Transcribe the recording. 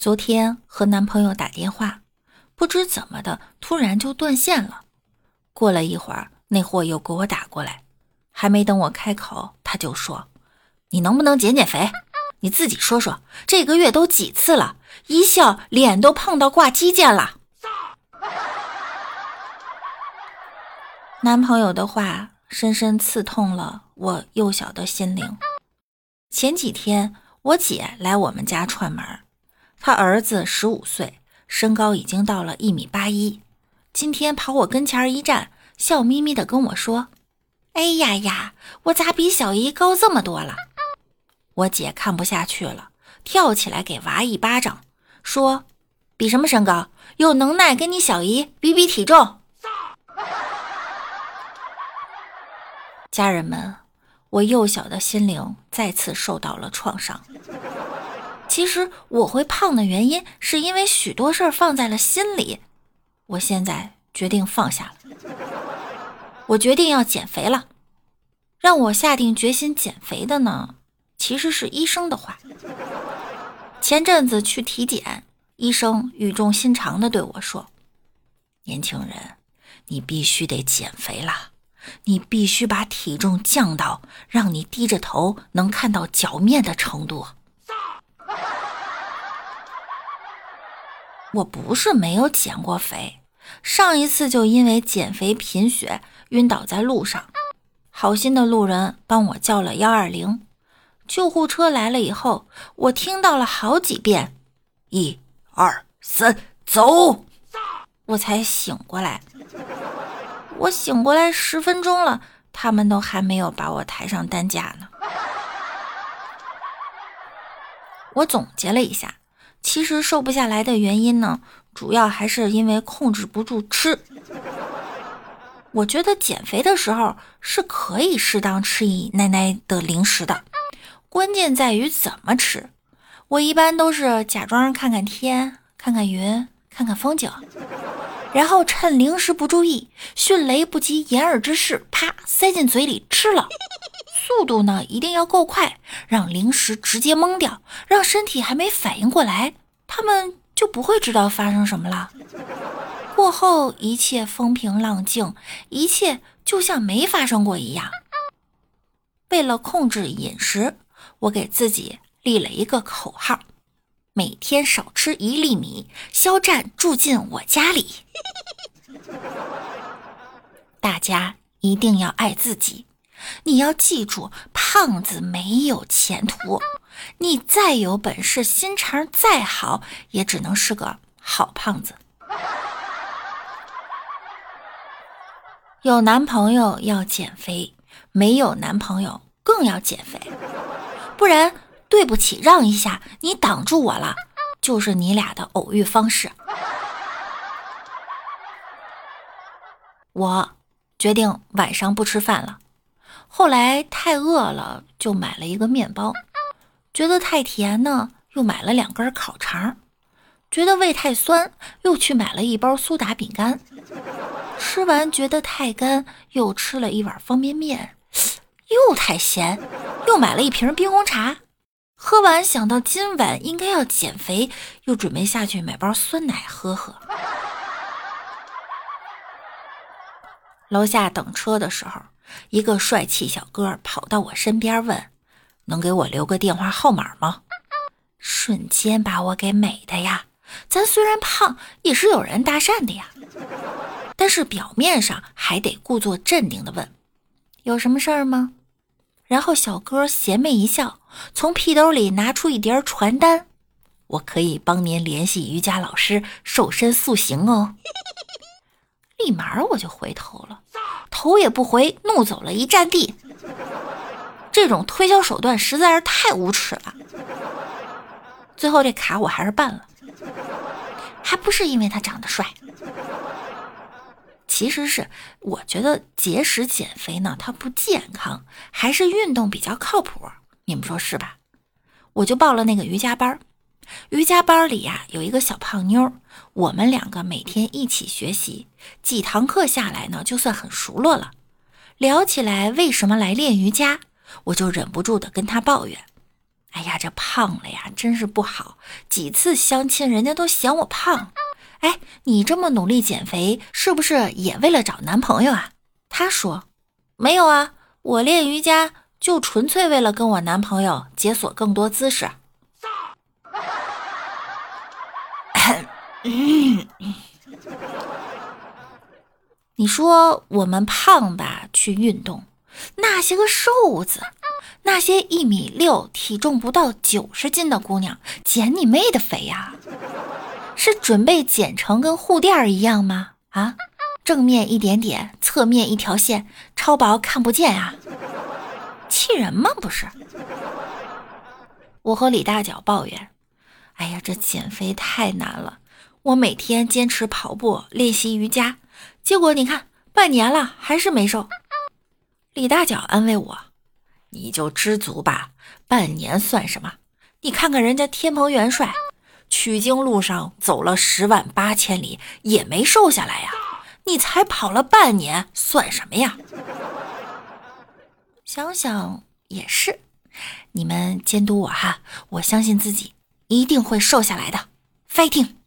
昨天和男朋友打电话，不知怎么的，突然就断线了。过了一会儿，那货又给我打过来，还没等我开口，他就说：“你能不能减减肥？你自己说说，这个月都几次了？一笑脸都胖到挂肌腱了。”男朋友的话深深刺痛了我幼小的心灵。前几天我姐来我们家串门。他儿子十五岁，身高已经到了一米八一。今天跑我跟前一站，笑眯眯的跟我说：“哎呀呀，我咋比小姨高这么多了？”我姐看不下去了，跳起来给娃一巴掌，说：“比什么身高？有能耐跟你小姨比比体重。”家人们，我幼小的心灵再次受到了创伤。其实我会胖的原因，是因为许多事儿放在了心里。我现在决定放下了，我决定要减肥了。让我下定决心减肥的呢，其实是医生的话。前阵子去体检，医生语重心长的对我说：“年轻人，你必须得减肥了，你必须把体重降到让你低着头能看到脚面的程度。”我不是没有减过肥，上一次就因为减肥贫血晕倒在路上，好心的路人帮我叫了幺二零，救护车来了以后，我听到了好几遍，一二三走，我才醒过来。我醒过来十分钟了，他们都还没有把我抬上担架呢。我总结了一下。其实瘦不下来的原因呢，主要还是因为控制不住吃。我觉得减肥的时候是可以适当吃一奶奶的零食的，关键在于怎么吃。我一般都是假装看看天、看看云、看看风景，然后趁零食不注意，迅雷不及掩耳之势，啪塞进嘴里吃了。速度呢一定要够快，让零食直接懵掉，让身体还没反应过来，他们就不会知道发生什么了。过后一切风平浪静，一切就像没发生过一样。为了控制饮食，我给自己立了一个口号：每天少吃一粒米，肖战住进我家里。大家一定要爱自己。你要记住，胖子没有前途。你再有本事，心肠再好，也只能是个好胖子。有男朋友要减肥，没有男朋友更要减肥，不然对不起，让一下，你挡住我了，就是你俩的偶遇方式。我决定晚上不吃饭了。后来太饿了，就买了一个面包；觉得太甜呢，又买了两根烤肠；觉得胃太酸，又去买了一包苏打饼干；吃完觉得太干，又吃了一碗方便面；又太咸，又买了一瓶冰红茶；喝完想到今晚应该要减肥，又准备下去买包酸奶喝喝。楼下等车的时候。一个帅气小哥跑到我身边问：“能给我留个电话号码吗？”瞬间把我给美的呀！咱虽然胖，也是有人搭讪的呀。但是表面上还得故作镇定的问：“有什么事儿吗？”然后小哥邪魅一笑，从屁兜里拿出一叠传单：“我可以帮您联系瑜伽老师，瘦身塑形哦。”立马我就回头了。头也不回，怒走了一站地。这种推销手段实在是太无耻了。最后这卡我还是办了，还不是因为他长得帅。其实是我觉得节食减肥呢，它不健康，还是运动比较靠谱。你们说是吧？我就报了那个瑜伽班。瑜伽班里呀有一个小胖妞，我们两个每天一起学习，几堂课下来呢，就算很熟络了。聊起来为什么来练瑜伽，我就忍不住的跟她抱怨：“哎呀，这胖了呀，真是不好。几次相亲，人家都嫌我胖。哎，你这么努力减肥，是不是也为了找男朋友啊？她说，没有啊，我练瑜伽就纯粹为了跟我男朋友解锁更多姿势。你说我们胖吧去运动，那些个瘦子，那些一米六、体重不到九十斤的姑娘，减你妹的肥呀！是准备减成跟护垫一样吗？啊，正面一点点，侧面一条线，超薄看不见啊！气人吗？不是。我和李大脚抱怨：“哎呀，这减肥太难了。我每天坚持跑步，练习瑜伽。”结果你看，半年了还是没瘦。李大脚安慰我：“你就知足吧，半年算什么？你看看人家天蓬元帅，取经路上走了十万八千里也没瘦下来呀，你才跑了半年，算什么呀？”想想也是，你们监督我哈，我相信自己一定会瘦下来的，fighting。